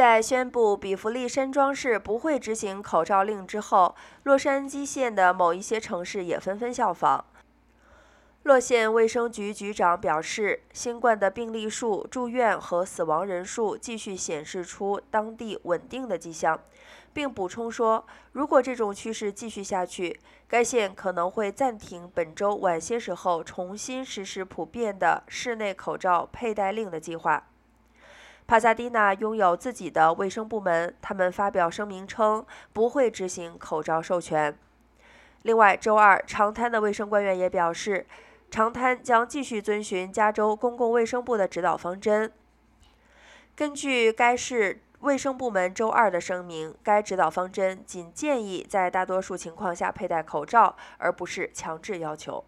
在宣布比弗利山庄市不会执行口罩令之后，洛杉矶县的某一些城市也纷纷效仿。洛县卫生局局长表示，新冠的病例数、住院和死亡人数继续显示出当地稳定的迹象，并补充说，如果这种趋势继续下去，该县可能会暂停本周晚些时候重新实施普遍的室内口罩佩戴令的计划。帕萨迪纳拥有自己的卫生部门，他们发表声明称不会执行口罩授权。另外，周二长滩的卫生官员也表示。长滩将继续遵循加州公共卫生部的指导方针。根据该市卫生部门周二的声明，该指导方针仅建议在大多数情况下佩戴口罩，而不是强制要求。